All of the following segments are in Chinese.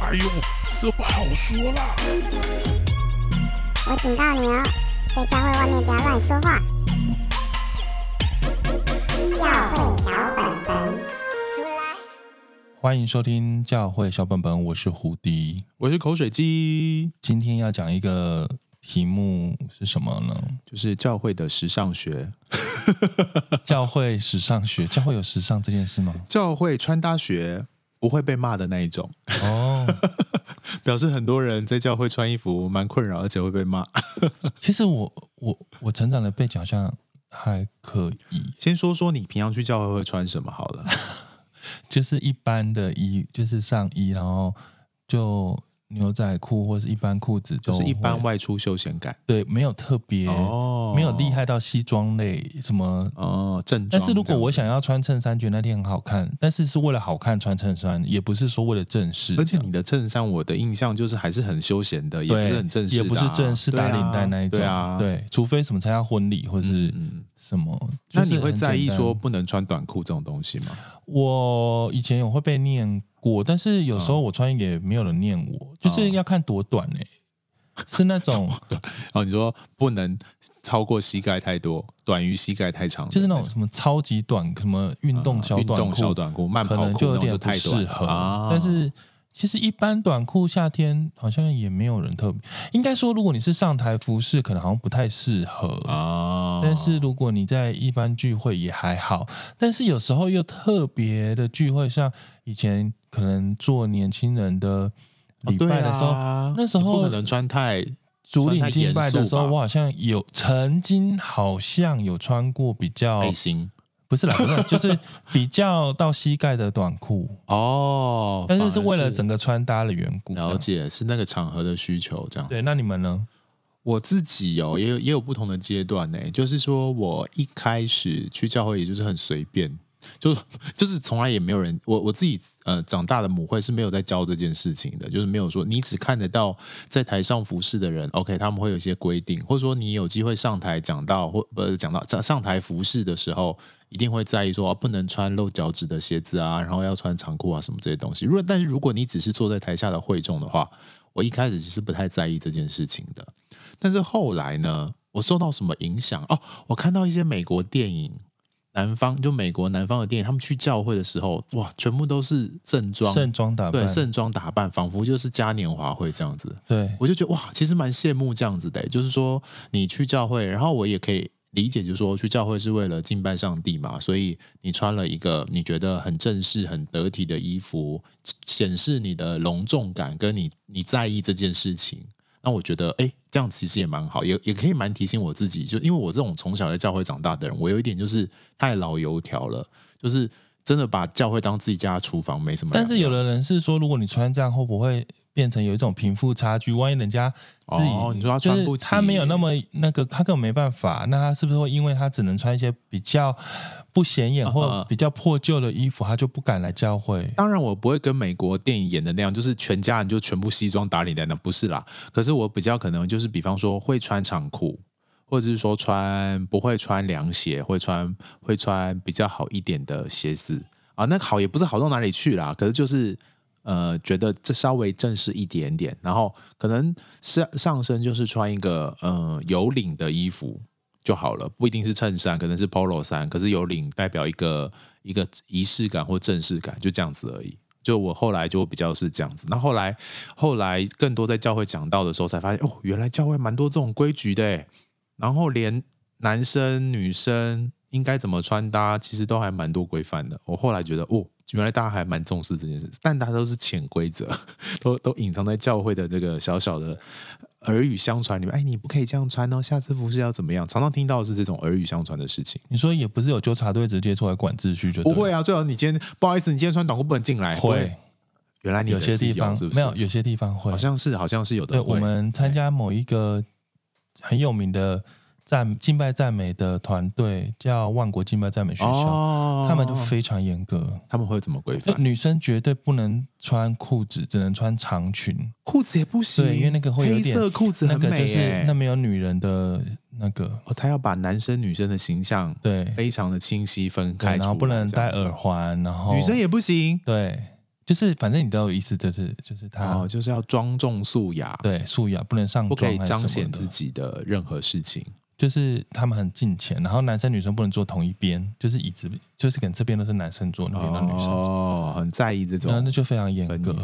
哎呦，这不好说啦！我警告你哦，在教会外面不要乱说话。教会小本本，出来！欢迎收听教会小本本，我是胡迪，我是口水鸡。今天要讲一个题目是什么呢？就是教会的时尚学。教会时尚学，教会有时尚这件事吗？教会穿搭学。不会被骂的那一种哦，表示很多人在教会穿衣服蛮困扰，而且会被骂。其实我我我成长的背景好像还可以。先说说你平常去教会会穿什么好了，就是一般的衣，就是上衣，然后就。牛仔裤或是一般裤子，就是一般外出休闲感。对，没有特别，哦、没有厉害到西装类什么哦正装。但是如果我想要穿衬衫，觉得那天很好看，但是是为了好看穿衬衫，也不是说为了正式。而且你的衬衫，我的印象就是还是很休闲的，也不是很正式，啊，也不是正式打领带那一种。对啊，对，除非什么参加婚礼或者是什么。嗯、那你会在意说不能穿短裤这种东西吗？我以前有会被念。过，但是有时候我穿也没有人念我，嗯、就是要看多短哎、欸，是那种 哦，你说不能超过膝盖太多，短于膝盖太长，就是那种什么超级短，什么运动小短裤、嗯、小短裤、慢跑裤，可能就有点不适合，啊、但是。其实一般短裤夏天好像也没有人特别，应该说如果你是上台服饰，可能好像不太适合。啊。但是如果你在一般聚会也还好，但是有时候又特别的聚会，像以前可能做年轻人的礼拜的时候，那时候不可能穿太主领敬拜的时候，我好像有曾经好像有穿过比较背心。不是啦，不是，就是比较到膝盖的短裤哦，但是是为了整个穿搭的缘故。了解，是那个场合的需求这样。对，那你们呢？我自己哦，也有也有不同的阶段呢。就是说我一开始去教会，也就是很随便。就就是从来也没有人，我我自己呃长大的母会是没有在教这件事情的，就是没有说你只看得到在台上服侍的人，OK，他们会有一些规定，或者说你有机会上台讲到或不是讲到上上台服侍的时候，一定会在意说不能穿露脚趾的鞋子啊，然后要穿长裤啊什么这些东西。如果但是如果你只是坐在台下的会众的话，我一开始其实不太在意这件事情的，但是后来呢，我受到什么影响哦？我看到一些美国电影。南方就美国南方的电影，他们去教会的时候，哇，全部都是正装，盛装打扮，对，盛装打扮，仿佛就是嘉年华会这样子。对，我就觉得哇，其实蛮羡慕这样子的，就是说你去教会，然后我也可以理解，就是说去教会是为了敬拜上帝嘛，所以你穿了一个你觉得很正式、很得体的衣服，显示你的隆重感，跟你你在意这件事情。那我觉得，哎，这样其实也蛮好，也也可以蛮提醒我自己，就因为我这种从小在教会长大的人，我有一点就是太老油条了，就是真的把教会当自己家的厨房，没什么。但是有的人是说，如果你穿这样，会不会变成有一种贫富差距？万一人家自己，哦，你说他穿不起，他没有那么那个，他根本没办法，那他是不是会因为他只能穿一些比较？不显眼或比较破旧的衣服，他就不敢来教会。当然，我不会跟美国电影演的那样，就是全家人就全部西装打领带那，不是啦。可是我比较可能就是，比方说会穿长裤，或者是说穿不会穿凉鞋，会穿会穿比较好一点的鞋子啊。那好也不是好到哪里去啦，可是就是呃，觉得这稍微正式一点点，然后可能上上身就是穿一个呃有领的衣服。就好了，不一定是衬衫，可能是 Polo 衫，可是有领代表一个一个仪式感或正式感，就这样子而已。就我后来就比较是这样子。那后来后来更多在教会讲道的时候，才发现哦，原来教会蛮多这种规矩的。然后连男生女生应该怎么穿搭，其实都还蛮多规范的。我后来觉得哦，原来大家还蛮重视这件事，但大家都是潜规则，都都隐藏在教会的这个小小的。耳语相传，里面哎，你不可以这样穿哦。下次服饰要怎么样？常常听到的是这种耳语相传的事情。你说也不是有纠察队直接出来管秩序就，就不会啊。最好你今天不好意思，你今天穿短裤不能进来。会，原来你有，有些地方是不是没有，有些地方会，好像是好像是有的。对，我们参加某一个很有名的。赞敬拜赞美的团队叫万国敬拜赞美学校，哦、他们就非常严格。他们会怎么规范？女生绝对不能穿裤子，只能穿长裙，裤子也不行。对，因为那个会有点黑色裤子很美，那个就是那没有女人的那个。哦，他要把男生女生的形象对非常的清晰分开，然后不能戴耳环，然后女生也不行。对。就是反正你都有意思，就是就是他哦，就是要庄重素雅，对，素雅不能上妆，不可以彰显自己的任何事情。就是他们很近前，然后男生女生不能坐同一边，就是椅子，就是可能这边都是男生坐，那边的女生哦，很在意这种，那那就非常严格。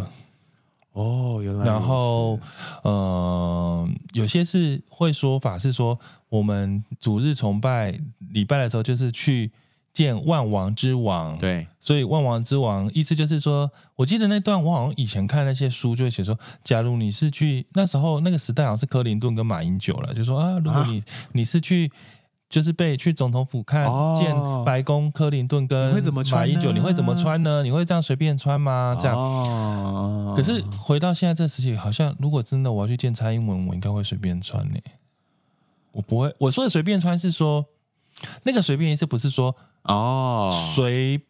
哦，原来。然后，呃，有些是会说法是说，我们主日崇拜礼拜的时候，就是去。见万王之王，对，所以万王之王意思就是说，我记得那段我好像以前看那些书就会写说，假如你是去那时候那个时代好像是克林顿跟马英九了，就说啊，如果你、啊、你是去就是被去总统府看、哦、见白宫克林顿跟马英九，你会怎么穿呢？你会这样随便穿吗？这样。哦、可是回到现在这时期，好像如果真的我要去见蔡英文，我应该会随便穿呢。我不会，我说的随便穿是说那个随便意思不是说。哦，随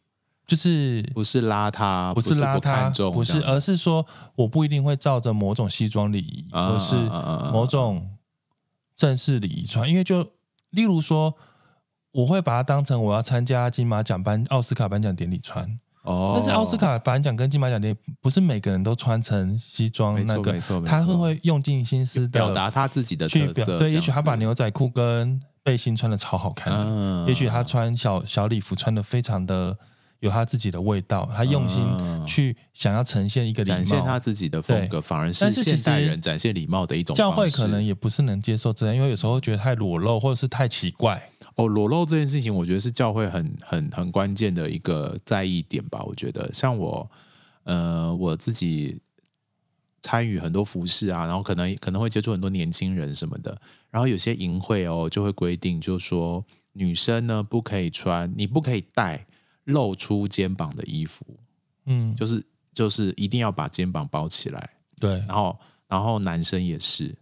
就是不是邋遢，不是邋遢，不，不是，而是说我不一定会照着某种西装礼仪，而、啊、是某种正式礼仪穿，因为就例如说，我会把它当成我要参加金马奖颁奥斯卡颁奖典礼穿。哦，但是奥斯卡颁奖跟金马奖典礼不是每个人都穿成西装，那个他会会用尽心思的表达他自己的特色，对，也许他把牛仔裤跟背心穿的超好看的，嗯、也许他穿小小礼服穿的非常的有他自己的味道，他用心去想要呈现一个展现他自己的风格，反而是现代人展现礼貌的一种。教会可能也不是能接受这样，因为有时候觉得太裸露或者是太奇怪。哦，裸露这件事情，我觉得是教会很很很关键的一个在意点吧。我觉得像我，呃，我自己。参与很多服饰啊，然后可能可能会接触很多年轻人什么的，然后有些淫会哦就会规定，就是说女生呢不可以穿，你不可以带露出肩膀的衣服，嗯，就是就是一定要把肩膀包起来，对，然后然后男生也是，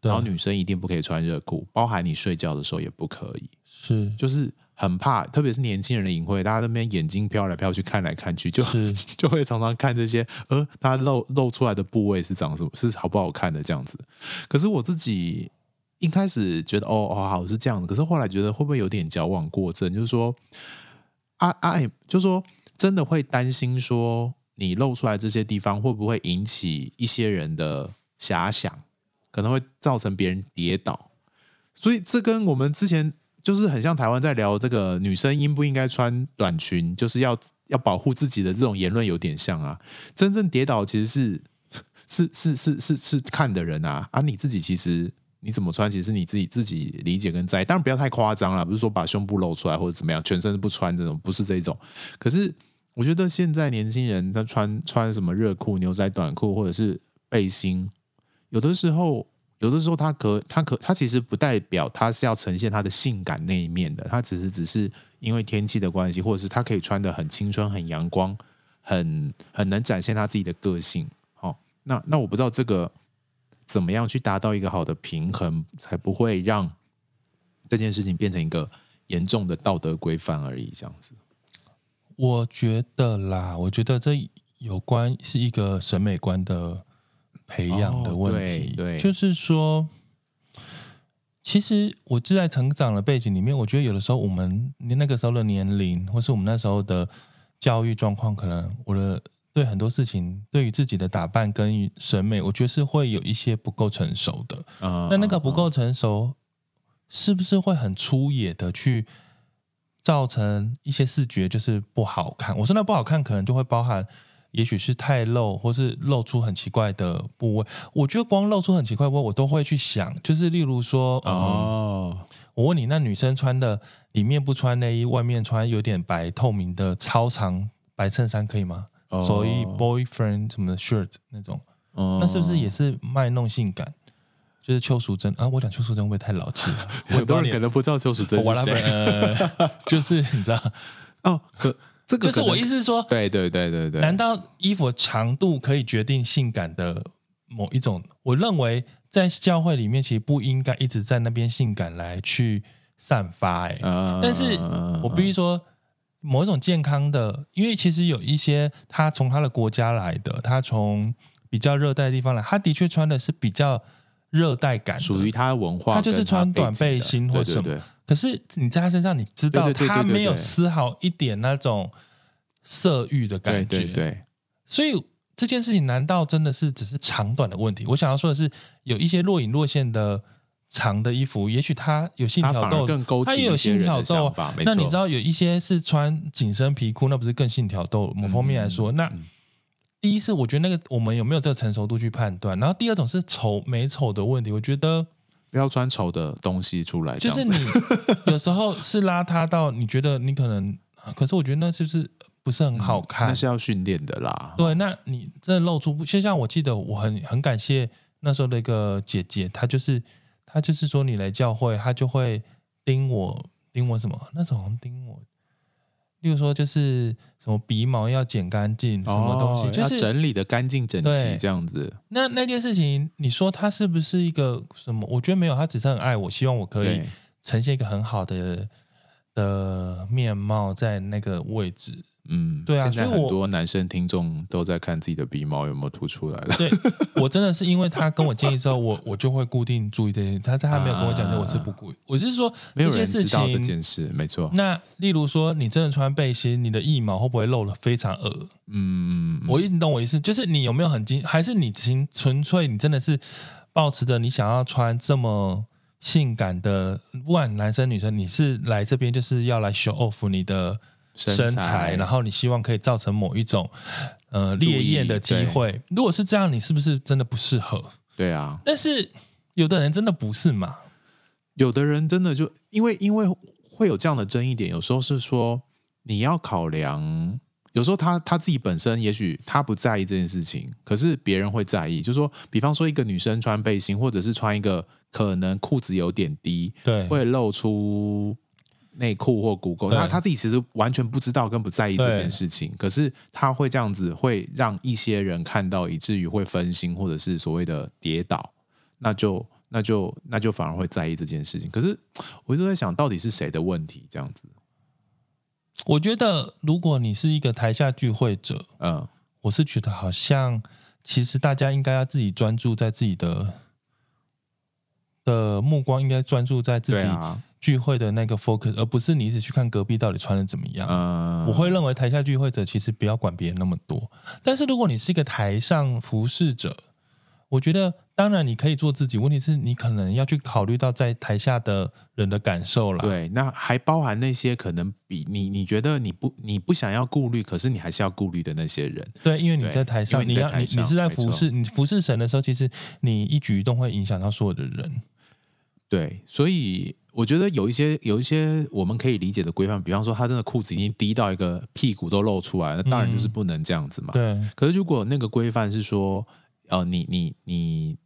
然后女生一定不可以穿热裤，包含你睡觉的时候也不可以，是。就是。很怕，特别是年轻人的隐晦，大家那边眼睛飘来飘去，看来看去，就是 就会常常看这些，呃，他露露出来的部位是长什么，是好不好看的这样子。可是我自己一开始觉得，哦哦，好是这样的，可是后来觉得会不会有点矫枉过正？就是说，啊啊，就是说真的会担心说，你露出来这些地方会不会引起一些人的遐想，可能会造成别人跌倒。所以这跟我们之前。就是很像台湾在聊这个女生应不应该穿短裙，就是要要保护自己的这种言论有点像啊。真正跌倒其实是 是是是是是看的人啊啊！你自己其实你怎么穿，其实你自己自己理解跟在意，当然不要太夸张了，不是说把胸部露出来或者怎么样，全身不穿这种，不是这种。可是我觉得现在年轻人他穿穿什么热裤、牛仔短裤或者是背心，有的时候。有的时候，他可他可他其实不代表他是要呈现他的性感那一面的，他只是只是因为天气的关系，或者是他可以穿得很青春、很阳光、很很能展现他自己的个性。好，那那我不知道这个怎么样去达到一个好的平衡，才不会让这件事情变成一个严重的道德规范而已。这样子，我觉得啦，我觉得这有关是一个审美观的。培养的问题，哦、对，对，就是说，其实我自在成长的背景里面，我觉得有的时候我们那个时候的年龄，或是我们那时候的教育状况，可能我的对很多事情，对于自己的打扮跟审美，我觉得是会有一些不够成熟的。那、嗯、那个不够成熟，是不是会很粗野的去造成一些视觉就是不好看？我说那不好看，可能就会包含。也许是太露，或是露出很奇怪的部位。我觉得光露出很奇怪的部位，我都会去想，就是例如说，哦、嗯，我问你，那女生穿的里面不穿内衣，外面穿有点白透明的超长白衬衫，可以吗？哦、所以 boyfriend 什么的 shirt 那种，哦、那是不是也是卖弄性感？就是邱淑贞啊，我讲邱淑贞会不会太老气 了？很多人可能不知道邱淑贞是谁，呃、就是你知道哦，可。这个就是我意思是说，对对对对对。难道衣服的长度可以决定性感的某一种？我认为在教会里面，其实不应该一直在那边性感来去散发。哎，但是我必须说，某一种健康的，因为其实有一些他从他的国家来的，他从比较热带的地方来，他的确穿的是比较热带感，属于他文化，他就是穿短背心或什么。对对对可是你在他身上，你知道他没有丝毫一点那种色欲的感觉，对对对，所以这件事情难道真的是只是长短的问题？我想要说的是，有一些若隐若现的长的衣服，也许他有线条豆，它也有性挑逗。那你知道有一些是穿紧身皮裤，那不是更性挑逗？某方面来说，嗯、那。嗯第一是我觉得那个我们有没有这个成熟度去判断，然后第二种是丑美丑的问题。我觉得不要穿丑的东西出来，就是你 有时候是邋遢到你觉得你可能，可是我觉得那就是不是很好看，嗯、那是要训练的啦。对，那你真的露出不，就像我记得我很很感谢那时候的一个姐姐，她就是她就是说你来教会，她就会盯我盯我什么，那时候好像盯我。例如说，就是什么鼻毛要剪干净，什么东西，哦、就是整理的干净整齐这样子。那那件事情，你说他是不是一个什么？我觉得没有，他只是很爱我，希望我可以呈现一个很好的的面貌在那个位置。嗯，对啊，现在很多男生听众都在看自己的鼻毛有没有凸出来了。对，我真的是因为他跟我建议之后，我 我就会固定注意这些。他在他没有跟我讲的，我是不故意。我是说，没有人知道这件事，没错。那例如说，你真的穿背心，你的腋毛会不会露了非常恶？嗯，我一直懂我意思，就是你有没有很精，还是你纯纯粹你真的是保持着你想要穿这么性感的，不管男生女生，你是来这边就是要来 show off 你的。身材，然后你希望可以造成某一种呃烈焰的机会。如果是这样，你是不是真的不适合？对啊。但是有的人真的不是嘛？有的人真的就因为因为会有这样的争议点，有时候是说你要考量，有时候他他自己本身也许他不在意这件事情，可是别人会在意。就是说，比方说一个女生穿背心，或者是穿一个可能裤子有点低，对，会露出。内裤或骨沟，他他自己其实完全不知道跟不在意这件事情，可是他会这样子，会让一些人看到，以至于会分心，或者是所谓的跌倒，那就那就那就反而会在意这件事情。可是我一直在想到底是谁的问题？这样子，我觉得如果你是一个台下聚会者，嗯，我是觉得好像其实大家应该要自己专注在自己的的目光，应该专注在自己。聚会的那个 focus，而不是你一直去看隔壁到底穿的怎么样。嗯，我会认为台下聚会者其实不要管别人那么多。但是如果你是一个台上服侍者，我觉得当然你可以做自己。问题是你可能要去考虑到在台下的人的感受了。对，那还包含那些可能比你你觉得你不你不想要顾虑，可是你还是要顾虑的那些人。对，因为你在台上，你要你你是在服侍你服侍神的时候，其实你一举一动会影响到所有的人。对，所以。我觉得有一些有一些我们可以理解的规范，比方说他真的裤子已经低到一个屁股都露出来，那当然就是不能这样子嘛。嗯、对。可是如果那个规范是说，呃，你你你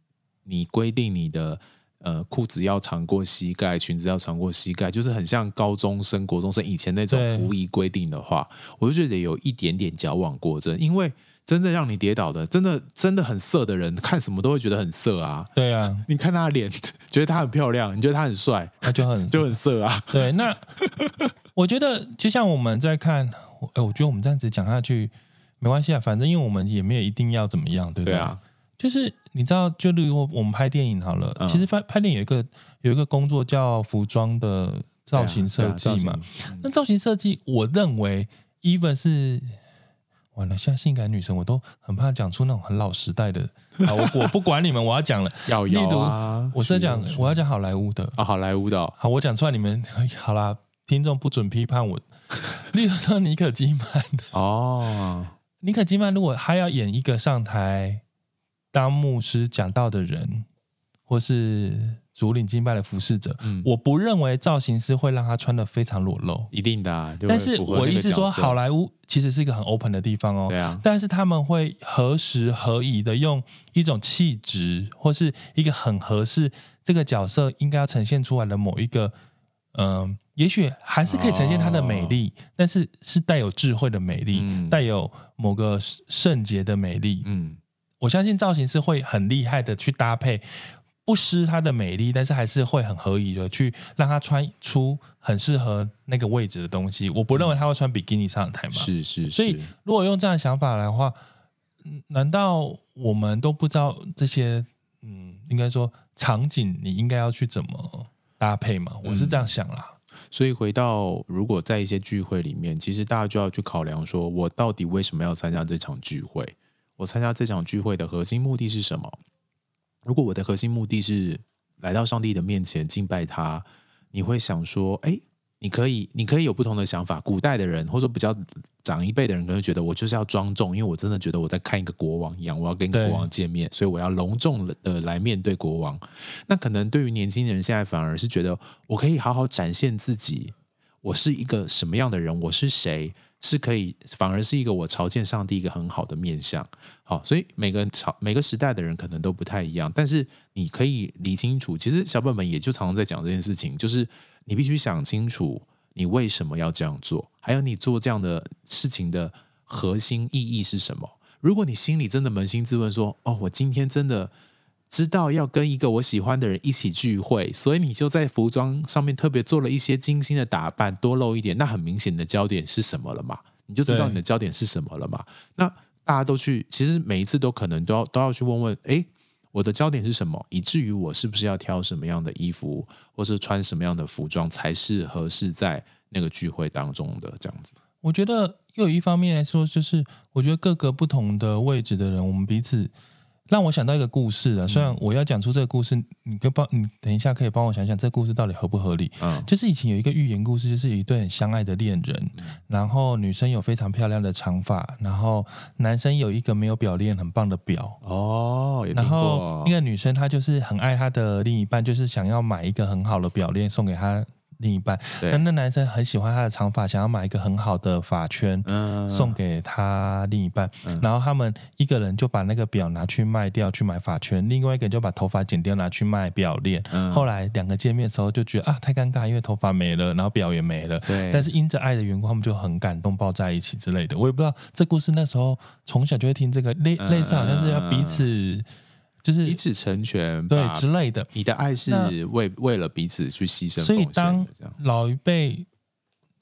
你规定你的呃裤子要长过膝盖，裙子要长过膝盖，就是很像高中生、国中生以前那种服仪规定的话，我就觉得有一点点矫枉过正，因为。真的让你跌倒的，真的真的很色的人，看什么都会觉得很色啊。对啊，你看他的脸，觉得他很漂亮，你觉得他很帅，他就很就很色啊。对，那我觉得就像我们在看，哎，我觉得我们这样子讲下去没关系啊，反正因为我们也没有一定要怎么样，对不对？对啊，就是你知道，就例如我们拍电影好了，嗯、其实拍拍电影有一个有一个工作叫服装的造型设计嘛。啊啊、那造型设计，我认为 even 是。完了，像性感女神，我都很怕讲出那种很老时代的。啊，我我不管你们，我要讲了。要要啊！例如，我是在讲，我要讲好莱坞的啊，好莱坞的、哦。好，我讲出来，你们好啦，听众不准批判我。例如说，妮可基嫚哦，尼可基曼，如果他要演一个上台当牧师讲道的人，或是。主领敬拜的服侍者，嗯、我不认为造型师会让他穿的非常裸露，一定的、啊。但是我意思说，好莱坞其实是一个很 open 的地方哦。对啊。但是他们会何时何以的用一种气质，或是一个很合适这个角色应该要呈现出来的某一个，嗯、呃，也许还是可以呈现她的美丽，哦、但是是带有智慧的美丽，嗯、带有某个圣洁的美丽。嗯，我相信造型师会很厉害的去搭配。不失她的美丽，但是还是会很合宜的去让她穿出很适合那个位置的东西。我不认为她会穿比基尼上台嘛？是是是。所以如果用这样的想法来的话，难道我们都不知道这些？嗯，应该说场景你应该要去怎么搭配吗？我是这样想啦。所以回到如果在一些聚会里面，其实大家就要去考量说，我到底为什么要参加这场聚会？我参加这场聚会的核心目的是什么？如果我的核心目的是来到上帝的面前敬拜他，你会想说，哎。你可以，你可以有不同的想法。古代的人，或者比较长一辈的人，可能觉得我就是要庄重，因为我真的觉得我在看一个国王一样，我要跟国王见面，所以我要隆重的来面对国王。那可能对于年轻人，现在反而是觉得我可以好好展现自己，我是一个什么样的人，我是谁，是可以，反而是一个我朝见上帝一个很好的面向。好，所以每个朝每个时代的人可能都不太一样，但是你可以理清楚，其实小本本也就常常在讲这件事情，就是。你必须想清楚，你为什么要这样做，还有你做这样的事情的核心意义是什么？如果你心里真的扪心自问说：“哦，我今天真的知道要跟一个我喜欢的人一起聚会，所以你就在服装上面特别做了一些精心的打扮，多露一点，那很明显的焦点是什么了嘛？你就知道你的焦点是什么了嘛？那大家都去，其实每一次都可能都要都要去问问，诶。我的焦点是什么？以至于我是不是要挑什么样的衣服，或是穿什么样的服装才是合适在那个聚会当中的这样子？我觉得又有一方面来说，就是我觉得各个不同的位置的人，我们彼此。让我想到一个故事啊，虽然我要讲出这个故事，你可以帮，你等一下可以帮我想想这个故事到底合不合理？嗯，就是以前有一个寓言故事，就是有一对很相爱的恋人，然后女生有非常漂亮的长发，然后男生有一个没有表链很棒的表哦，然后那个女生她就是很爱她的另一半，就是想要买一个很好的表链送给他。另一半，那那男生很喜欢他的长发，想要买一个很好的发圈，送给他另一半。然后他们一个人就把那个表拿去卖掉，去买发圈；另外一个人就把头发剪掉，拿去卖表链。后来两个见面的时候就觉得啊，太尴尬，因为头发没了，然后表也没了。对。但是因着爱的缘故，他们就很感动，抱在一起之类的。我也不知道这故事那时候从小就会听这个，类类似好像是要彼此。就是彼此成全，对之类的。你的爱是为为了彼此去牺牲，所以当老一辈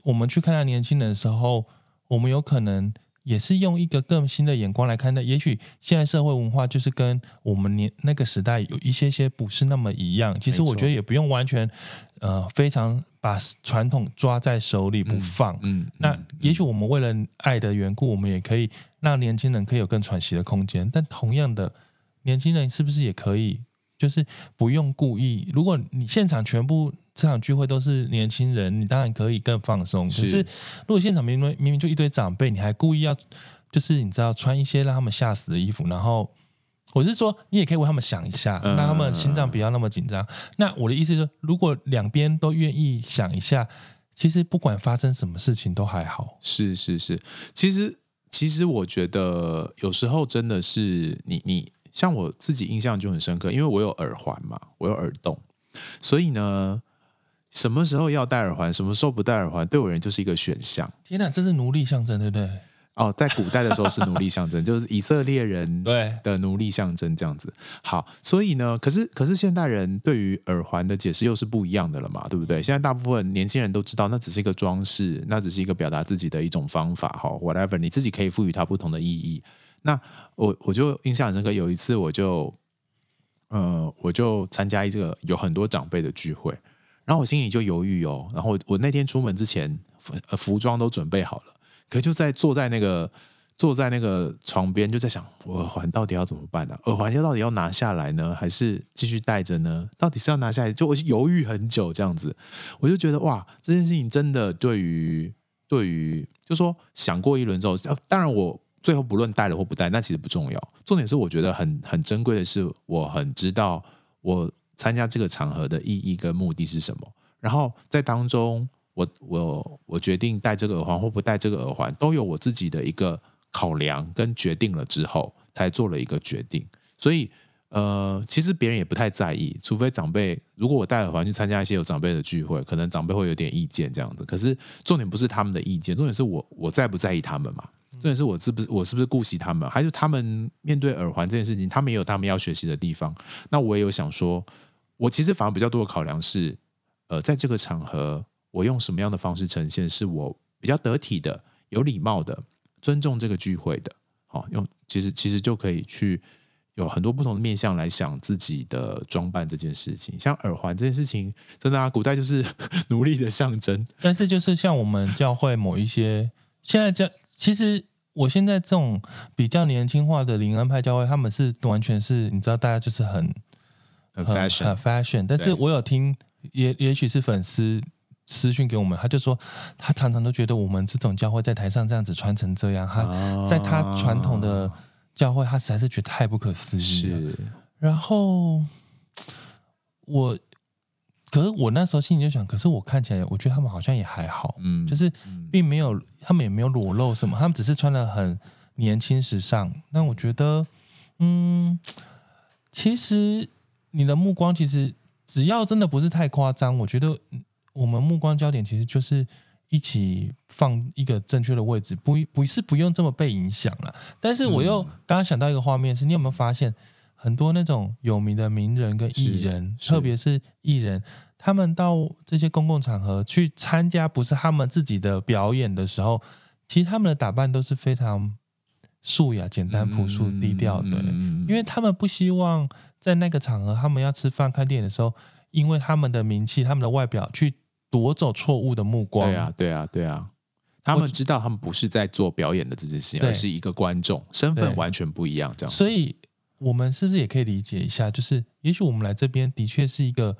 我们去看待年轻人的时候，我们有可能也是用一个更新的眼光来看待。也许现在社会文化就是跟我们年那个时代有一些些不是那么一样。其实我觉得也不用完全呃非常把传统抓在手里不放。嗯，嗯，那也许我们为了爱的缘故，我们也可以让年轻人可以有更喘息的空间。但同样的。年轻人是不是也可以？就是不用故意。如果你现场全部这场聚会都是年轻人，你当然可以更放松。可是如果现场明明明明就一堆长辈，你还故意要，就是你知道穿一些让他们吓死的衣服，然后我是说，你也可以为他们想一下，让他们心脏不要那么紧张。那我的意思是说，如果两边都愿意想一下，其实不管发生什么事情都还好。是是是，其实其实我觉得有时候真的是你你。像我自己印象就很深刻，因为我有耳环嘛，我有耳洞，所以呢，什么时候要戴耳环，什么时候不戴耳环，对我人就是一个选项。天哪，这是奴隶象征，对不对？哦，在古代的时候是奴隶象征，就是以色列人的奴隶象征这样子。好，所以呢，可是可是现代人对于耳环的解释又是不一样的了嘛，对不对？现在大部分年轻人都知道，那只是一个装饰，那只是一个表达自己的一种方法，哈，whatever，你自己可以赋予它不同的意义。那我我就印象很深刻，有一次我就，呃，我就参加一个有很多长辈的聚会，然后我心里就犹豫哦，然后我那天出门之前，服服装都准备好了，可就在坐在那个坐在那个床边，就在想，我耳环到底要怎么办呢？耳环要到底要拿下来呢，还是继续戴着呢？到底是要拿下来？就我犹豫很久这样子，我就觉得哇，这件事情真的对于对于，就说想过一轮之后，当然我。最后不论戴了或不戴，那其实不重要。重点是我觉得很很珍贵的是，我很知道我参加这个场合的意义跟目的是什么。然后在当中，我我我决定戴这个耳环或不戴这个耳环，都有我自己的一个考量跟决定了之后，才做了一个决定。所以呃，其实别人也不太在意，除非长辈。如果我戴耳环去参加一些有长辈的聚会，可能长辈会有点意见这样子。可是重点不是他们的意见，重点是我我在不在意他们嘛。重点是我是不是我是不是顾惜他们，还是他们面对耳环这件事情，他们也有他们要学习的地方。那我也有想说，我其实反而比较多的考量是，呃，在这个场合，我用什么样的方式呈现，是我比较得体的、有礼貌的、尊重这个聚会的。好，用其实其实就可以去有很多不同的面向来想自己的装扮这件事情。像耳环这件事情，真的啊，古代就是 奴隶的象征。但是就是像我们教会某一些现在教，其实我现在这种比较年轻化的灵恩派教会，他们是完全是你知道，大家就是很很 fashion 很 fashion。但是我有听，也也许是粉丝。私讯给我们，他就说他常常都觉得我们这种教会在台上这样子穿成这样，他在他传统的教会，他实在是觉得太不可思议了。是，然后我，可是我那时候心里就想，可是我看起来，我觉得他们好像也还好，嗯，就是并没有，他们也没有裸露什么，他们只是穿的很年轻时尚。那我觉得，嗯，其实你的目光其实只要真的不是太夸张，我觉得。我们目光焦点其实就是一起放一个正确的位置，不不是不用这么被影响了。但是我又刚刚想到一个画面，是你有没有发现很多那种有名的名人跟艺人，特别是艺人，他们到这些公共场合去参加不是他们自己的表演的时候，其实他们的打扮都是非常素雅、简单、朴素、低调的，因为他们不希望在那个场合，他们要吃饭、看电影的时候，因为他们的名气、他们的外表去。夺走错误的目光。对啊，对啊，对啊。他们知道，他们不是在做表演的这件事情，而是一个观众，身份完全不一样。这样，所以我们是不是也可以理解一下？就是，也许我们来这边的确是一个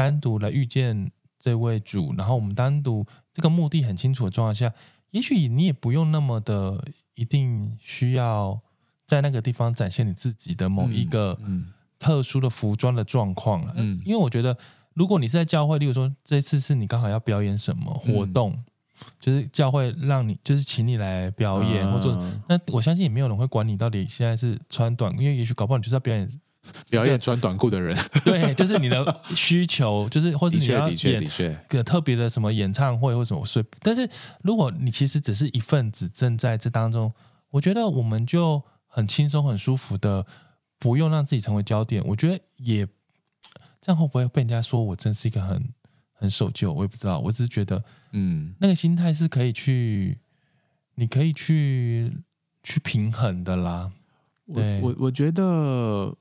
单独来遇见这位主，然后我们单独这个目的很清楚的状况下，也许你也不用那么的一定需要在那个地方展现你自己的某一个特殊的服装的状况了。嗯，因为我觉得。如果你是在教会，例如说这次是你刚好要表演什么活动，嗯、就是教会让你就是请你来表演，嗯、或者那我相信也没有人会管你到底现在是穿短，因为也许搞不好你就是要表演 表演穿短裤的人，对，就是你的需求，就是或者你要演个特别的什么演唱会或什么，所以但是如果你其实只是一份子，正在这当中，我觉得我们就很轻松很舒服的，不用让自己成为焦点，我觉得也。这样会不会被人家说我真是一个很很守旧？我也不知道，我只是觉得，嗯，那个心态是可以去，你可以去去平衡的啦。对，我我我觉得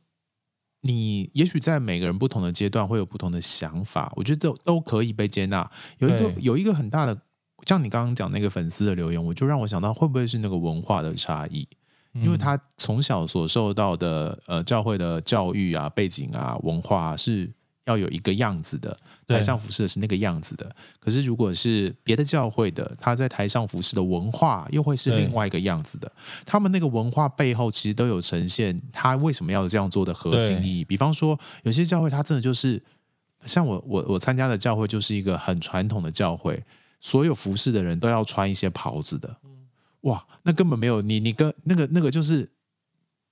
你也许在每个人不同的阶段会有不同的想法，我觉得都都可以被接纳。有一个有一个很大的，像你刚刚讲那个粉丝的留言，我就让我想到会不会是那个文化的差异？因为他从小所受到的呃教会的教育啊、背景啊、文化啊，是要有一个样子的，台上服侍的是那个样子的。可是如果是别的教会的，他在台上服侍的文化又会是另外一个样子的。他们那个文化背后其实都有呈现他为什么要这样做的核心意义。比方说，有些教会他真的就是像我我我参加的教会就是一个很传统的教会，所有服侍的人都要穿一些袍子的。哇，那根本没有你，你跟那个那个就是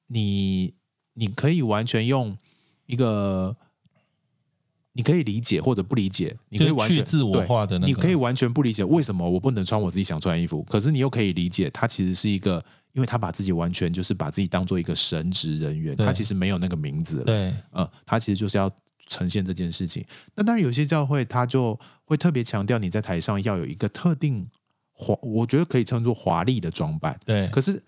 你，你可以完全用一个，你可以理解或者不理解，你可以完全自我化的那个，你可以完全不理解为什么我不能穿我自己想穿的衣服，可是你又可以理解，他其实是一个，因为他把自己完全就是把自己当做一个神职人员，他其实没有那个名字了，对，嗯，他其实就是要呈现这件事情。那当然有些教会他就会特别强调你在台上要有一个特定。华，我觉得可以称作华丽的装扮。对，可是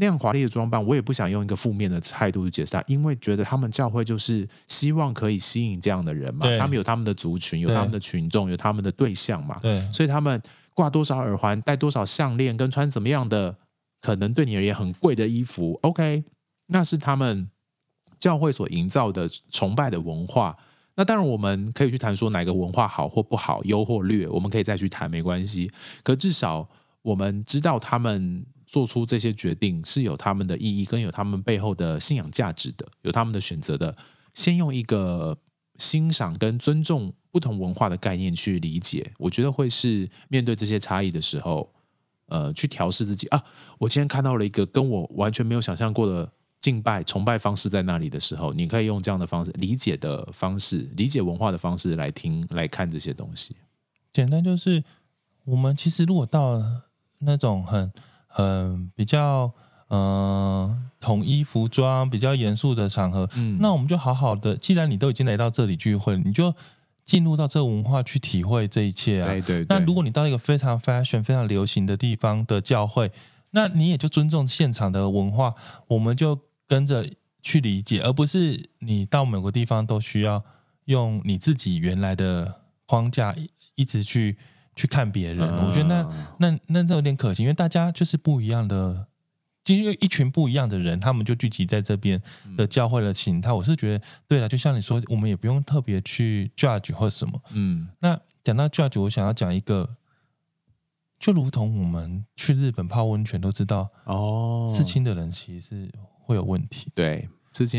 那样华丽的装扮，我也不想用一个负面的态度去解释它，因为觉得他们教会就是希望可以吸引这样的人嘛。他们有他们的族群，有他们的群众，有他们的对象嘛。对，所以他们挂多少耳环，戴多少项链，跟穿怎么样的可能对你而言很贵的衣服，OK，那是他们教会所营造的崇拜的文化。那当然，我们可以去谈说哪个文化好或不好，优或劣，我们可以再去谈，没关系。可至少我们知道，他们做出这些决定是有他们的意义，跟有他们背后的信仰价值的，有他们的选择的。先用一个欣赏跟尊重不同文化的概念去理解，我觉得会是面对这些差异的时候，呃，去调试自己啊。我今天看到了一个跟我完全没有想象过的。敬拜、崇拜方式在那里的时候，你可以用这样的方式理解的方式、理解文化的方式来听、来看这些东西。简单就是，我们其实如果到了那种很、很比较嗯、呃、统一服装、比较严肃的场合，嗯，那我们就好好的。既然你都已经来到这里聚会，你就进入到这文化去体会这一切啊。对对对。那如果你到一个非常 fashion、非常流行的地方的教会，那你也就尊重现场的文化，我们就。跟着去理解，而不是你到某个地方都需要用你自己原来的框架一直去去看别人。嗯、我觉得那那那这有点可惜，因为大家就是不一样的，就因为一群不一样的人，他们就聚集在这边的教会的形态。我是觉得，对了，就像你说，我们也不用特别去 judge 或什么。嗯，那讲到 judge，我想要讲一个。就如同我们去日本泡温泉都知道，哦，刺青的人其实是会有问题。对，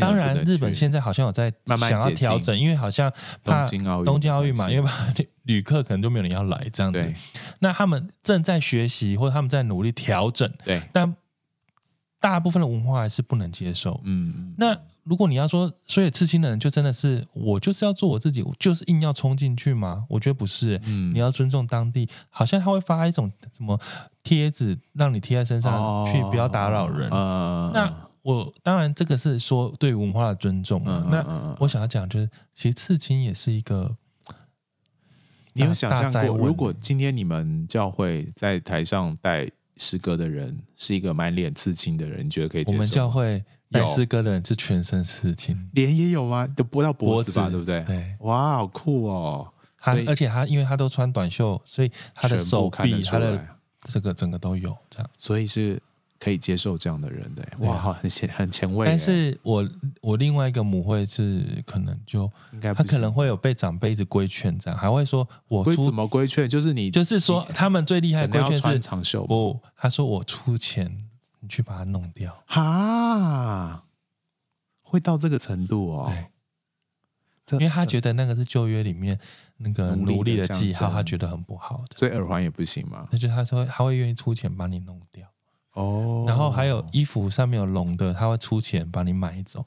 当然日本现在好像有在想要调整，因为好像怕东京奥运，东京奥运嘛，因为怕 旅客可能就没有人要来这样子。那他们正在学习或者他们在努力调整。对，但大部分的文化还是不能接受。嗯，那。如果你要说，所以刺青的人就真的是我就是要做我自己，我就是硬要冲进去吗？我觉得不是，嗯，你要尊重当地，好像他会发一种什么贴纸让你贴在身上去，不要打扰人。哦、那我当然这个是说对文化的尊重。嗯、那我想要讲就是，其实刺青也是一个，你有想象过，如果今天你们教会在台上带诗歌的人是一个满脸刺青的人，你觉得可以接受？我们教会。带诗歌的人是全身刺青，脸也有吗？都播到脖子吧，子对不对？对，哇，好酷哦！他而且他因为他都穿短袖，所以他的手臂、他的这个整个都有这样，所以是可以接受这样的人的。哇，好很前很前卫。但是我我另外一个母会是可能就应该他可能会有被长辈一直规劝，这样还会说我出怎么规劝？就是你就是说他们最厉害的规劝是长袖不？他说我出钱。你去把它弄掉哈，会到这个程度哦？因为他觉得那个是旧约里面那个奴隶的记号，他觉得很不好的，所以耳环也不行嘛？那就他说他会愿意出钱把你弄掉哦。然后还有衣服上面有龙的，他会出钱把你买走。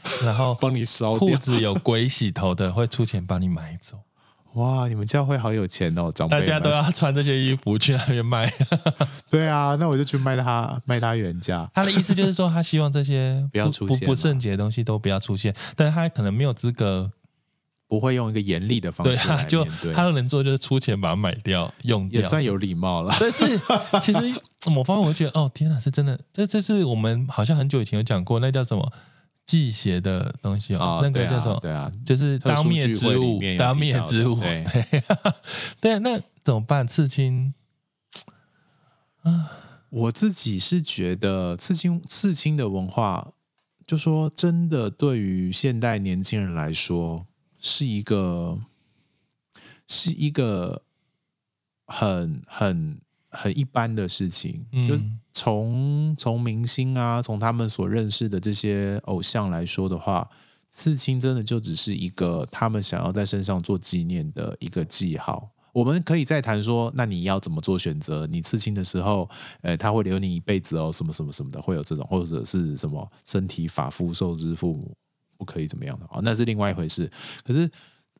然后帮你烧裤子有鬼洗头的，会出钱把你买走。哇，你们教会好有钱哦！长辈大家都要穿这些衣服去那边卖。对啊，那我就去卖他，卖他原价。他的意思就是说，他希望这些不，不要出现不圣洁的东西都不要出现，但是他可能没有资格，不会用一个严厉的方式。对，他就他都能做，就是出钱把它买掉，用掉，也算有礼貌了。但是其实某方面我会觉得，哦，天哪，是真的。这这是我们好像很久以前有讲过，那叫什么？祭邪的东西哦，那个叫什么？对啊，就是当灭之物，当灭之物。对，对，那怎么办？刺青啊，我自己是觉得刺青，刺青的文化，就说真的，对于现代年轻人来说，是一个，是一个很很很一般的事情。嗯。从从明星啊，从他们所认识的这些偶像来说的话，刺青真的就只是一个他们想要在身上做纪念的一个记号。我们可以再谈说，那你要怎么做选择？你刺青的时候，呃，他会留你一辈子哦，什么什么什么的，会有这种，或者是什么身体发肤受之父母，不可以怎么样的哦，那是另外一回事。可是，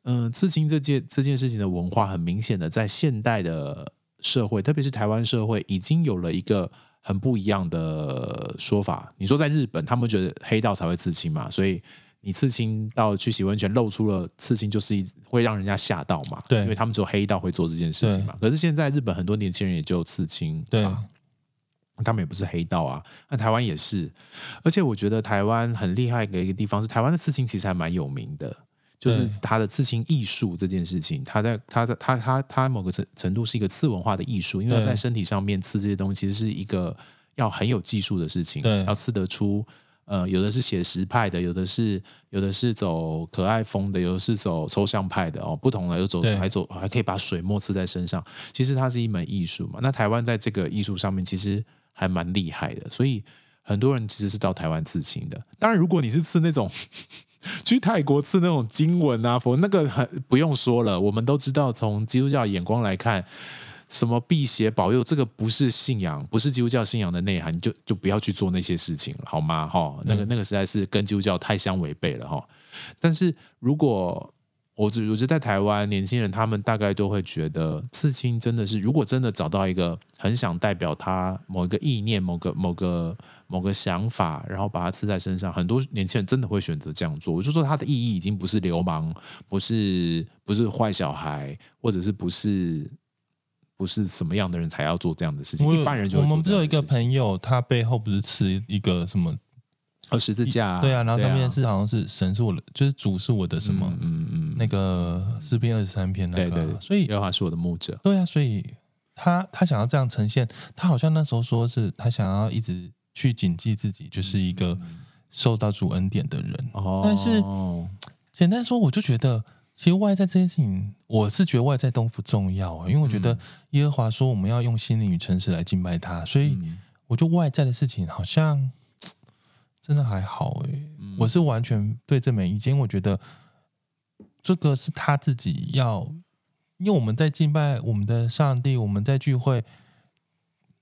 嗯、呃，刺青这件这件事情的文化，很明显的在现代的社会，特别是台湾社会，已经有了一个。很不一样的说法。你说在日本，他们觉得黑道才会刺青嘛，所以你刺青到去洗温泉露出了刺青，就是一会让人家吓到嘛。对，因为他们只有黑道会做这件事情嘛。可是现在日本很多年轻人也就刺青，对，他们也不是黑道啊。那台湾也是，而且我觉得台湾很厉害的一个地方是，台湾的刺青其实还蛮有名的。就是它的刺青艺术这件事情，它在它在它它它某个程程度是一个次文化的艺术，因为在身体上面刺这些东西，其实是一个要很有技术的事情，对，要刺得出。呃，有的是写实派的，有的是有的是走可爱风的，有的是走抽象派的哦，不同的有走还走还可以把水墨刺在身上，其实它是一门艺术嘛。那台湾在这个艺术上面其实还蛮厉害的，所以很多人其实是到台湾刺青的。当然，如果你是刺那种。去泰国刺那种经文啊，佛那个很不用说了，我们都知道，从基督教眼光来看，什么辟邪保佑，这个不是信仰，不是基督教信仰的内涵，就就不要去做那些事情了，好吗？哈，那个那个实在是跟基督教太相违背了哈。但是如果我只我觉得在台湾年轻人，他们大概都会觉得刺青真的是，如果真的找到一个很想代表他某一个意念、某个某个某个想法，然后把它刺在身上，很多年轻人真的会选择这样做。我就说他的意义已经不是流氓，不是不是坏小孩，或者是不是不是什么样的人才要做这样的事情。一般人就会。我们只有一个朋友，他背后不是刺一个什么哦，十字架，对啊，然后上面是好像是神是我的，就是主是我的什么，嗯嗯，那个诗篇二十三篇那个，对对，所以耶和华是我的牧者，对啊，所以他他想要这样呈现，他好像那时候说是他想要一直去谨记自己就是一个受到主恩典的人，哦，但是简单说，我就觉得其实外在这件事情，我是觉得外在都不重要，因为我觉得耶和华说我们要用心灵与诚实来敬拜他，所以我觉得外在的事情好像。真的还好哎、欸，我是完全对这没意见。我觉得这个是他自己要，因为我们在敬拜我们的上帝，我们在聚会，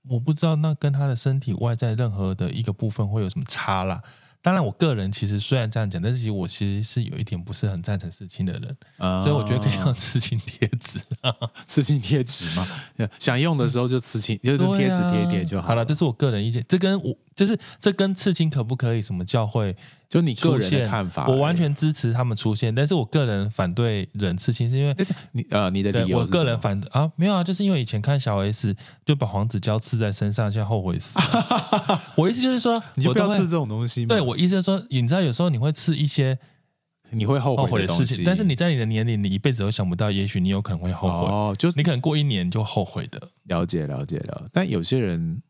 我不知道那跟他的身体外在任何的一个部分会有什么差啦。当然，我个人其实虽然这样讲，但是其实我其实是有一点不是很赞成刺青的人，哦、所以我觉得可以用刺青贴纸，刺青贴纸嘛，想用的时候就刺青，嗯、就用贴纸贴一贴就好了。好了，这是我个人意见，这跟我就是这跟刺青可不可以什么教会？就你个人的看法，我完全支持他们出现，但是我个人反对人刺青，是因为你呃你的理由，我个人反啊没有啊，就是因为以前看小 S 就把黄子佼刺在身上，现在后悔死了。我意思就是说，你就不要刺这种东西。对，我意思就是说，你知道有时候你会刺一些你会后悔的事情，但是你在你的年龄，你一辈子都想不到，也许你有可能会后悔。哦，就是你可能过一年就后悔的。了解了解了，但有些人。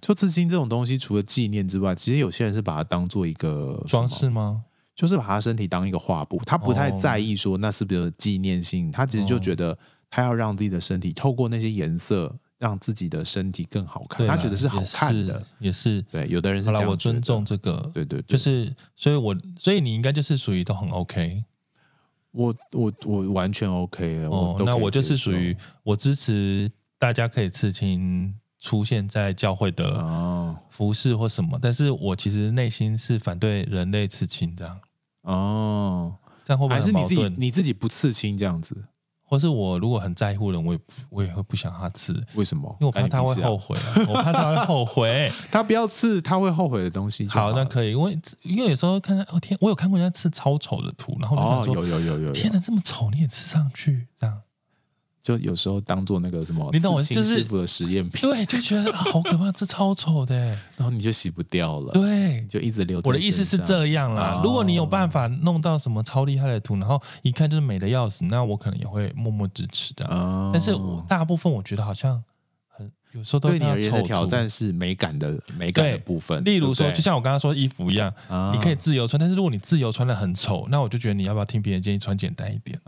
就刺青这种东西，除了纪念之外，其实有些人是把它当做一个装饰吗？就是把他身体当一个画布，他不太在意说那是不是有纪念性，他其实就觉得他要让自己的身体透过那些颜色，让自己的身体更好看，他觉得是好看的，也是，对。有的人是这样，我尊重这个，对对，对，就是，所以我，所以你应该就是属于都很 OK，我我我完全 OK 哦，那我就是属于我支持大家可以刺青。出现在教会的服饰或什么，但是我其实内心是反对人类刺青这样。哦，这样会不会？还是你自己你自己不刺青这样子，或是我如果很在乎人，我也我也会不想他吃。为什么？因为我怕他会后悔，我怕他会后悔。他不要吃他会后悔的东西。好，那可以，因为因为有时候看到哦天，我有看过人家吃超丑的图，然后我就想说，有有有有，天哪，这么丑你也吃上去这样。就有时候当做那个什么，你懂我师傅的实验品，对，就觉得好可怕，这超丑的，然后你就洗不掉了，对，就一直留。我的意思是这样啦，如果你有办法弄到什么超厉害的图，然后一看就是美的要死，那我可能也会默默支持的。但是我大部分我觉得好像。有时候对你而言的挑战是美感的美感的部分，例如说，就像我刚刚说衣服一样，你可以自由穿，但是如果你自由穿的很丑，那我就觉得你要不要听别人建议穿简单一点？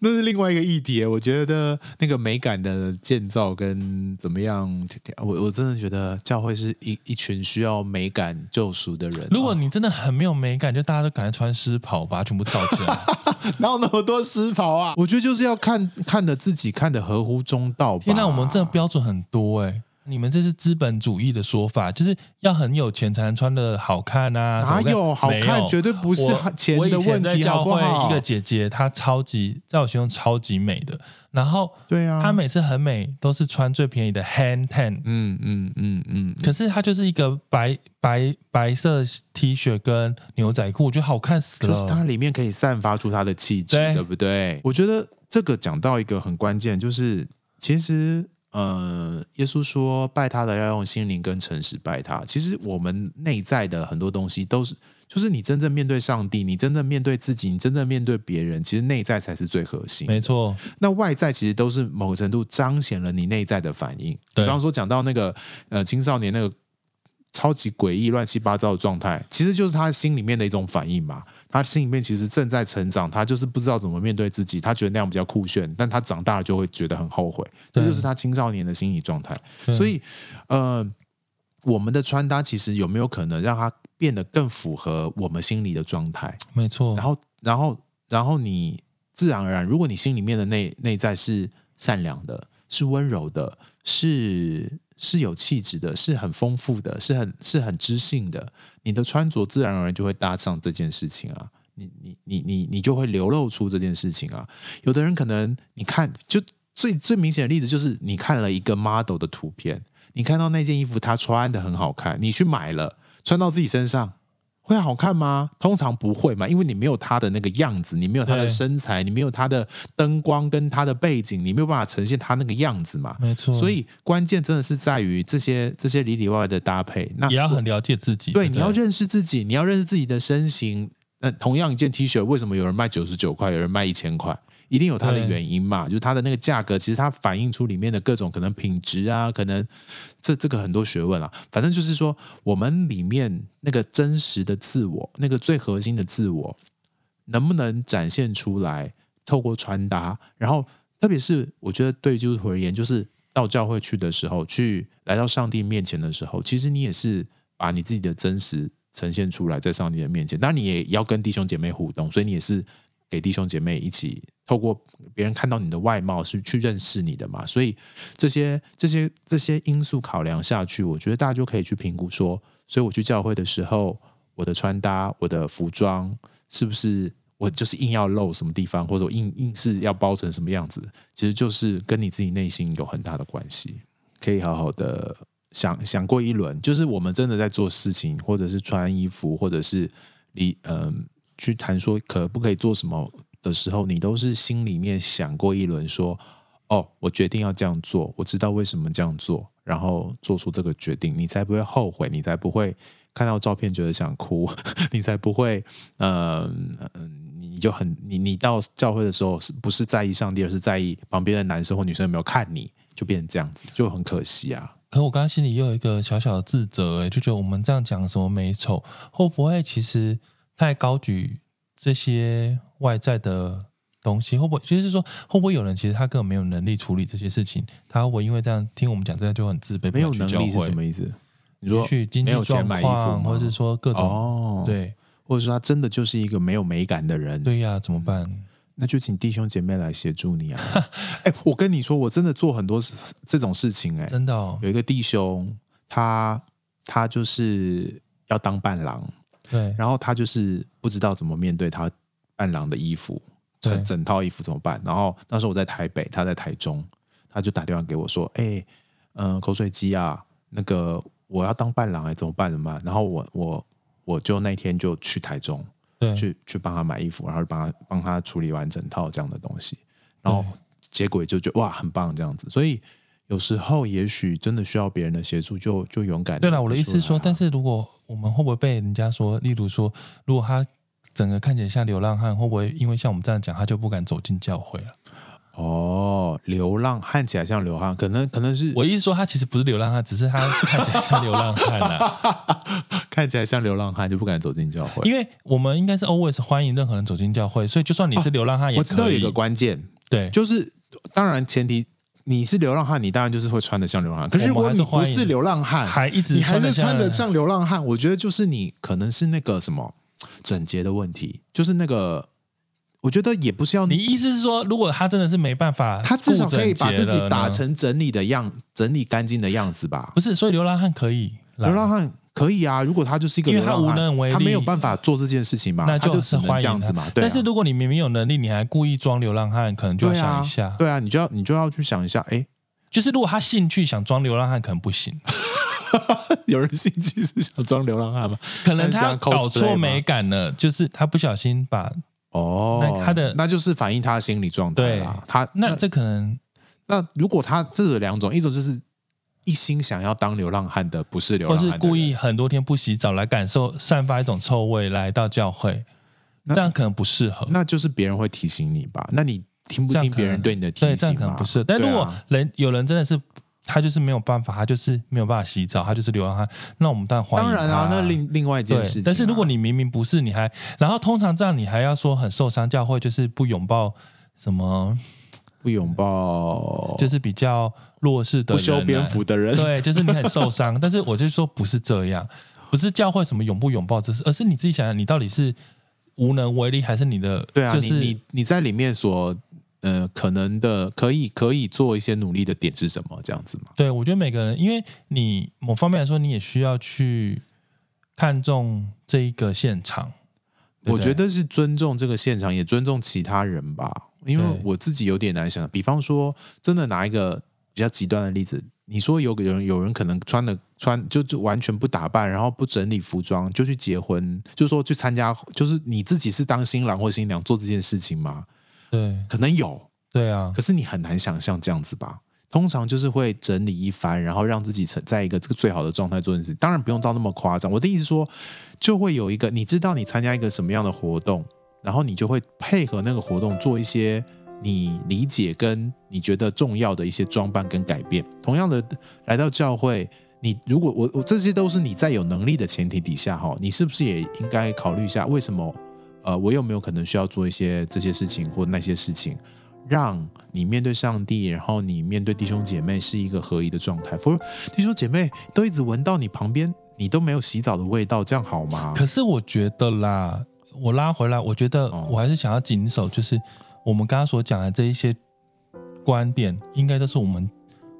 那是另外一个议题。我觉得那个美感的建造跟怎么样，我我真的觉得教会是一一群需要美感救赎的人。如果你真的很没有美感，就大家都赶快穿丝袍，把它全部罩起来。哪有那么多私袍啊？我觉得就是要看看的自己看的合乎中道吧。天哪，我们这。标准很多哎、欸，你们这是资本主义的说法，就是要很有钱才能穿的好看啊？哪有好看？绝对不是钱的问题。我会一个姐姐，她超级在我心中超级美的。然后，对啊，她每次很美，都是穿最便宜的 hand tan，嗯嗯嗯嗯。可是她就是一个白白白色 T 恤跟牛仔裤，我觉得好看死了。就是它里面可以散发出她的气质，对，对不对？我觉得这个讲到一个很关键，就是其实。呃，耶稣说拜他的要用心灵跟诚实拜他。其实我们内在的很多东西都是，就是你真正面对上帝，你真正面对自己，你真正面对别人，其实内在才是最核心。没错，那外在其实都是某个程度彰显了你内在的反应。比方说讲到那个呃青少年那个超级诡异、乱七八糟的状态，其实就是他心里面的一种反应嘛。他心里面其实正在成长，他就是不知道怎么面对自己，他觉得那样比较酷炫，但他长大了就会觉得很后悔，这就是他青少年的心理状态。所以，呃，我们的穿搭其实有没有可能让他变得更符合我们心理的状态？没错。然后，然后，然后你自然而然，如果你心里面的内内在是善良的，是温柔的，是。是有气质的，是很丰富的，是很是很知性的。你的穿着自然而然就会搭上这件事情啊，你你你你你就会流露出这件事情啊。有的人可能你看，就最最明显的例子就是你看了一个 model 的图片，你看到那件衣服他穿的很好看，你去买了，穿到自己身上，会好看吗？通常不会嘛，因为你没有他的那个样子，你没有他的身材，你没有他的灯光跟他的背景，你没有办法呈现他那个样子嘛。没错，所以关键真的是在于这些这些里里外外的搭配。那也要很了解自己，对，对，你要认识自己，你要认识自己的身形。那同样一件 T 恤，为什么有人卖九十九块，有人卖一千块？一定有它的原因嘛，就是它的那个价格，其实它反映出里面的各种可能品质啊，可能这这个很多学问啊。反正就是说，我们里面那个真实的自我，那个最核心的自我，能不能展现出来？透过穿搭，然后特别是我觉得对基督徒而言，就是到教会去的时候，去来到上帝面前的时候，其实你也是把你自己的真实呈现出来在上帝的面前。当然，你也要跟弟兄姐妹互动，所以你也是。给弟兄姐妹一起透过别人看到你的外貌是去认识你的嘛，所以这些这些这些因素考量下去，我觉得大家就可以去评估说，所以我去教会的时候，我的穿搭、我的服装是不是我就是硬要露什么地方，或者我硬硬是要包成什么样子，其实就是跟你自己内心有很大的关系。可以好好的想想过一轮，就是我们真的在做事情，或者是穿衣服，或者是你嗯。去谈说可不可以做什么的时候，你都是心里面想过一轮，说哦，我决定要这样做，我知道为什么这样做，然后做出这个决定，你才不会后悔，你才不会看到照片觉得想哭，你才不会嗯嗯、你就很你你到教会的时候是不是在意上帝，而是在意旁边的男生或女生有没有看你，就变成这样子，就很可惜啊。可我刚刚心里又有一个小小的自责，哎，就觉得我们这样讲什么美丑，会不会其实？太高举这些外在的东西，会不会就是说，会不会有人其实他根本没有能力处理这些事情？他会不会因为这样听我们讲这样就很自卑？没有能力是什么意思？你说去经济状况，或者是说各种、哦、对，或者说他真的就是一个没有美感的人？对呀、啊，怎么办？那就请弟兄姐妹来协助你啊！哎，我跟你说，我真的做很多这种事情、欸，哎，真的、哦、有一个弟兄，他他就是要当伴郎。对，然后他就是不知道怎么面对他伴郎的衣服，整整套衣服怎么办？然后那时候我在台北，他在台中，他就打电话给我说：“哎，嗯，口水鸡啊，那个我要当伴郎哎，怎么办？怎么办？”然后我我我就那天就去台中，对，去去帮他买衣服，然后帮他帮他处理完整套这样的东西，然后结果就觉得哇，很棒这样子，所以。有时候也许真的需要别人的协助就，就就勇敢。对了，我的意思是说，但是如果我们会不会被人家说，例如说，如果他整个看起来像流浪汉，会不会因为像我们这样讲，他就不敢走进教会了？哦，流浪看起来像流浪，可能可能是我意思说，他其实不是流浪汉，只是他看起来像流浪汉了。看起来像流浪汉就不敢走进教会，因为我们应该是 always 欢迎任何人走进教会，所以就算你是流浪汉，我知道有一个关键，对，就是当然前提。你是流浪汉，你当然就是会穿的像流浪汉。可是如果你不是流浪汉，还一直你还是穿的像流浪汉，我觉得就是你可能是那个什么整洁的问题，就是那个，我觉得也不是要你意思是说，如果他真的是没办法，他至少可以把自己打成整理的样，整理干净的样子吧？不是，所以流浪汉可以，流浪汉。可以啊，如果他就是一个流浪汉，因为他无能为力，他没有办法做这件事情嘛，那就，只能这样子嘛。对啊，但是如果你明明有能力，你还故意装流浪汉，可能就要想一下。对啊，对啊，你就要你就要去想一下，哎，就是如果他兴趣想装流浪汉，可能不行。有人兴趣是想装流浪汉吗？可能他搞错美感了，就是他不小心把哦，那他的那就是反映他的心理状态啦。他那，那这可能，那如果他这有两种，一种就是。一心想要当流浪汉的不是流浪汉，或是故意很多天不洗澡来感受散发一种臭味来到教会，这样可能不适合。那就是别人会提醒你吧？那你听不听别人对你的提醒？对，这样可能不适合。但如果人有人真的是他就是没有办法，他就是没有办法洗澡，他就是流浪汉，那我们当然欢迎他。当然啊，那另另外一件事情啊。但是如果你明明不是，你还然后通常这样你还要说很受伤，教会就是不拥抱什么。不拥抱，就是比较弱势的人，不修边幅的人，对，就是你很受伤。但是我就说不是这样，不是教会什么拥不拥抱，这是而是你自己想想，你到底是无能为力，还是你的对啊？就是、你你你在里面所呃可能的可以可以做一些努力的点是什么？这样子吗？对，我觉得每个人，因为你某方面来说，你也需要去看重这一个现场。对对，我觉得是尊重这个现场，也尊重其他人吧。因为我自己有点难想，比方说，真的拿一个比较极端的例子，你说有个人有人可能穿的穿就就完全不打扮，然后不整理服装就去结婚，就说去参加，就是你自己是当新郎或新娘做这件事情吗？对，可能有，对啊，可是你很难想象这样子吧？通常就是会整理一番，然后让自己成在一个这个最好的状态做件事。当然不用到那么夸张。我的意思说，就会有一个你知道你参加一个什么样的活动，然后你就会配合那个活动做一些你理解跟你觉得重要的一些装扮跟改变。同样的，来到教会，你如果我我这些都是你在有能力的前提底下哈，你是不是也应该考虑一下，为什么呃我有没有可能需要做一些这些事情或那些事情？让你面对上帝，然后你面对弟兄姐妹是一个合一的状态。否则弟兄姐妹都一直闻到你旁边，你都没有洗澡的味道，这样好吗？可是我觉得啦，我拉回来，我觉得我还是想要谨守，就是我们刚刚所讲的这一些观点，应该都是我们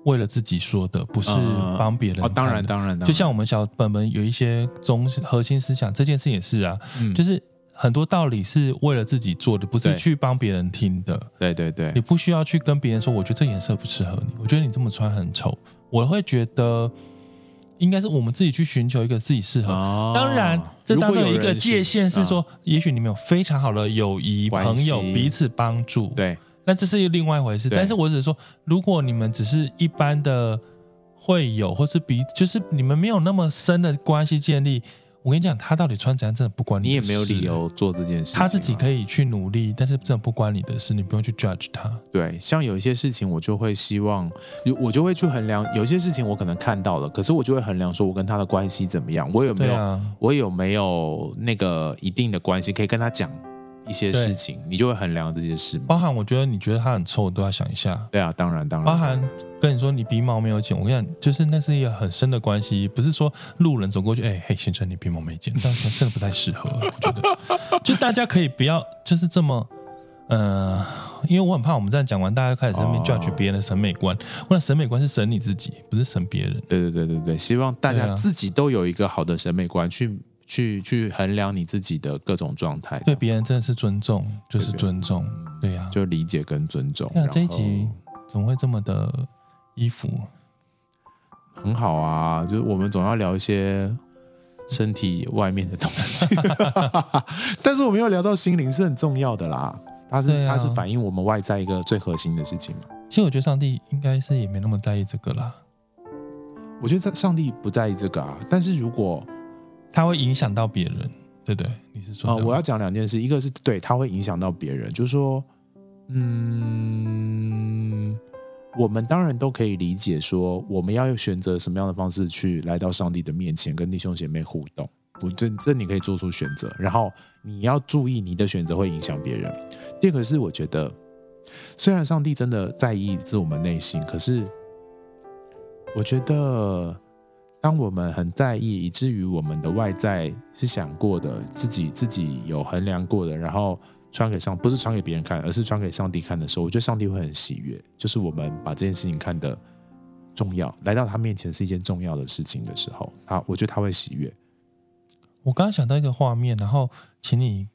为了自己说的，不是帮别人、嗯。哦，当然，当然，的。就像我们小本本有一些中核心思想，这件事也是啊，嗯、就是。很多道理是为了自己做的，不是去帮别人听的。对对对，你不需要去跟别人说，我觉得这颜色不适合你，我觉得你这么穿很丑。我会觉得应该是我们自己去寻求一个自己适合。哦、当然，这当中有一个界限是说，也许你们有非常好的友谊朋友彼此帮助。对，那这是另外一回事。但是我只是说，如果你们只是一般的会友，或是彼，就是你们没有那么深的关系建立。我跟你讲，他到底穿怎样，真的不关你。你也没有理由做这件事。他自己可以去努力，但是真的不关你的事，你不用去 judge 他。对，像有一些事情，我就会希望，我就会去衡量。有些事情我可能看到了，可是我就会衡量，说我跟他的关系怎么样，我有没有，啊、我有没有那个一定的关系可以跟他讲。一些事情，你就会衡量这些事。包含我觉得你觉得他很臭，我都要想一下。对啊，当然当然。包含跟你说你鼻毛没有剪，我跟你讲，就是那是一个很深的关系，不是说路人走过去，哎嘿，先生你鼻毛没剪，这样真的不太适合。我觉得，就大家可以不要就是这么，呃，因为我很怕我们这样讲完，大家开始在那边 judge 别人的审美观。我的审美观是审你自己，不是审别人。对对对对对，希望大家自己都有一个好的审美观去。去去衡量你自己的各种状态，对别人真的是尊重，就是尊重，对呀、啊，就理解跟尊重。那这一集怎么会这么的衣服？很好啊，就是我们总要聊一些身体外面的东西 但是我们要聊到心灵是很重要的啦。它是、啊、它是反映我们外在一个最核心的事情嘛。其实我觉得上帝应该是也没那么在意这个啦。我觉得上帝不在意这个啊，但是如果他会影响到别人，对对，你是说？啊、哦，我要讲两件事，一个是对它会影响到别人，就是说，嗯，我们当然都可以理解，说我们要选择什么样的方式去来到上帝的面前，跟弟兄姐妹互动。我这这你可以做出选择，然后你要注意你的选择会影响别人。第二个是，我觉得虽然上帝真的在意是我们内心，可是我觉得。当我们很在意，以至于我们的外在是想过的，自己自己有衡量过的，然后传给上，不是传给别人看，而是传给上帝看的时候，我觉得上帝会很喜悦。就是我们把这件事情看得重要，来到他面前是一件重要的事情的时候，他我觉得他会喜悦。我刚刚想到一个画面，然后请你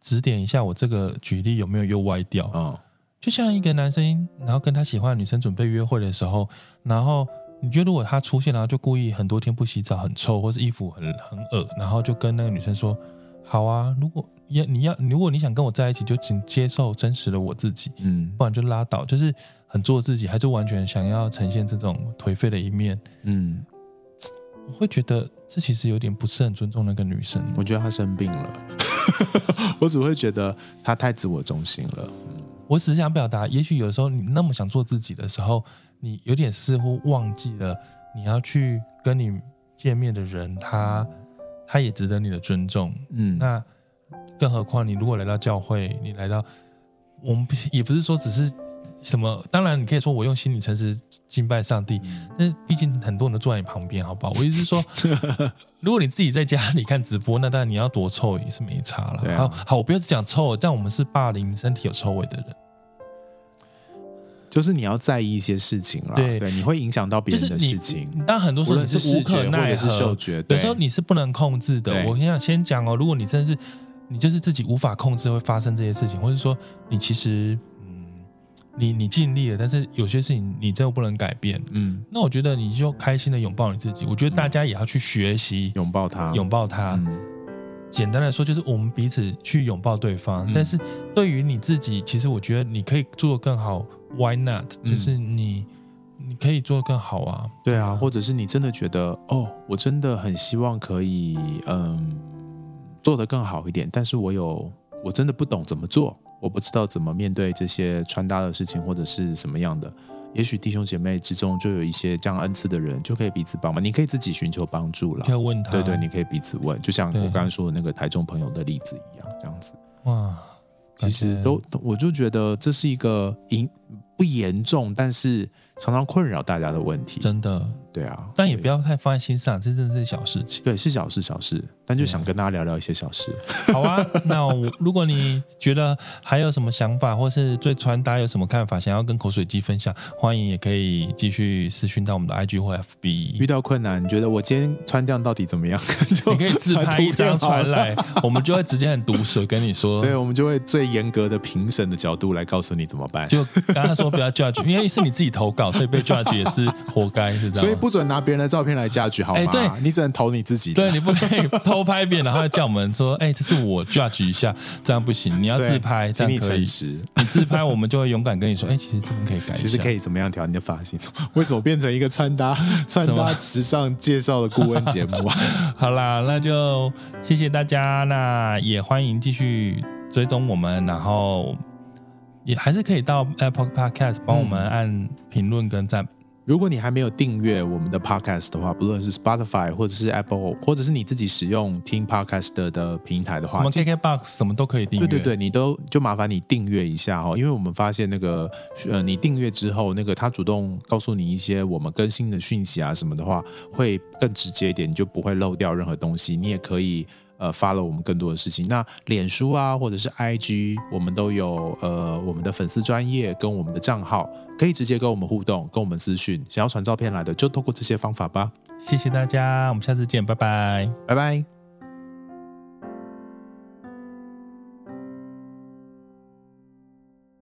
指点一下我这个举例有没有又歪掉？嗯，就像一个男生，然后跟他喜欢的女生准备约会的时候，然后。你觉得如果他出现，然后就故意很多天不洗澡，很臭，或是衣服很很恶，然后就跟那个女生说：“好啊，如果要你要，如果你想跟我在一起，就请接受真实的我自己，嗯，不然就拉倒。”就是很做自己，还是完全想要呈现这种颓废的一面，嗯，我会觉得这其实有点不是很尊重那个女生。我觉得她生病了，我只会觉得她太自我中心了。嗯，我只是想表达，也许有时候你那么想做自己的时候。你有点似乎忘记了，你要去跟你见面的人，他他也值得你的尊重。嗯，那更何况你如果来到教会，你来到我们也不是说只是什么，当然你可以说我用心理诚实敬拜上帝，但是毕竟很多人都坐在你旁边，好不好？我意思是说，如果你自己在家里看直播，那当然你要多臭也是没差了。啊、好好，我不要讲臭，这样我们是霸凌身体有臭味的人。就是你要在意一些事情啦，对，对，你会影响到别人的事情。但很多时候你是无可奈何，有时候你是不能控制的。我先讲先讲哦，如果你真的是你就是自己无法控制会发生这些事情，或者说你其实嗯你你尽力了，但是有些事情你真的不能改变。嗯，那我觉得你就开心的拥抱你自己。我觉得大家也要去学习拥抱他，拥抱他。嗯简单来说，就是我们彼此去拥抱对方。嗯、但是对于你自己，其实我觉得你可以做得更好。Why not？就是你，嗯、你可以做得更好啊。对啊，或者是你真的觉得，哦，我真的很希望可以，嗯，做得更好一点。但是我有，我真的不懂怎么做，我不知道怎么面对这些穿搭的事情，或者是什么样的。也许弟兄姐妹之中就有一些这样恩赐的人，就可以彼此帮忙。你可以自己寻求帮助了，可以问他。对对，你可以彼此问，就像我刚刚说的那个台中朋友的例子一样，这样子。哇，其实都，我就觉得这是一个严不严重，但是常常困扰大家的问题。真的。对啊，但也不要太放在心上，这真的是小事情。对，是小事，小事。但就想跟大家聊聊一些小事。好啊，那我如果你觉得还有什么想法，或是对穿搭有什么看法，想要跟口水鸡分享，欢迎也可以继续私讯到我们的 IG 或 FB。遇到困难，你觉得我今天穿这样到底怎么样？你可以自拍一张传来，我们就会直接很毒舌跟你说。对，我们就会最严格的评审的角度来告诉你怎么办。就刚刚说不要 judge，因为是你自己投稿，所以被 judge 也是活该，是这样。所以不准拿别人的照片来 judge 好吗？哎，对，你只能投你自己。对，你不可以 偷拍别人，然后。叫我们说，哎、欸，这是我 judge 一下，这样不行，你要自拍，这样可以。你自拍，我们就会勇敢跟你说，哎、欸，其实这么可以改，其实可以怎么样调你的发型？为什么变成一个穿搭 穿搭时尚介绍的顾问节目啊？好啦，那就谢谢大家，那也欢迎继续追踪我们，然后也还是可以到 Apple Podcast 帮我们按评论跟赞。如果你还没有订阅我们的 Podcast 的话，不论是 Spotify 或者是 Apple，或者是你自己使用听 Podcast 的平台的话，什么 KKBox 什么都可以订阅。对对对，你都就麻烦你订阅一下哦，因为我们发现那个呃，你订阅之后，那个他主动告诉你一些我们更新的讯息啊什么的话，会更直接一点，你就不会漏掉任何东西。你也可以。呃，follow 我们更多的事情。那脸书啊，或者是 IG，我们都有呃我们的粉丝专业跟我们的账号，可以直接跟我们互动，跟我们私讯。想要传照片来的，就透过这些方法吧。谢谢大家，我们下次见，拜拜，拜拜。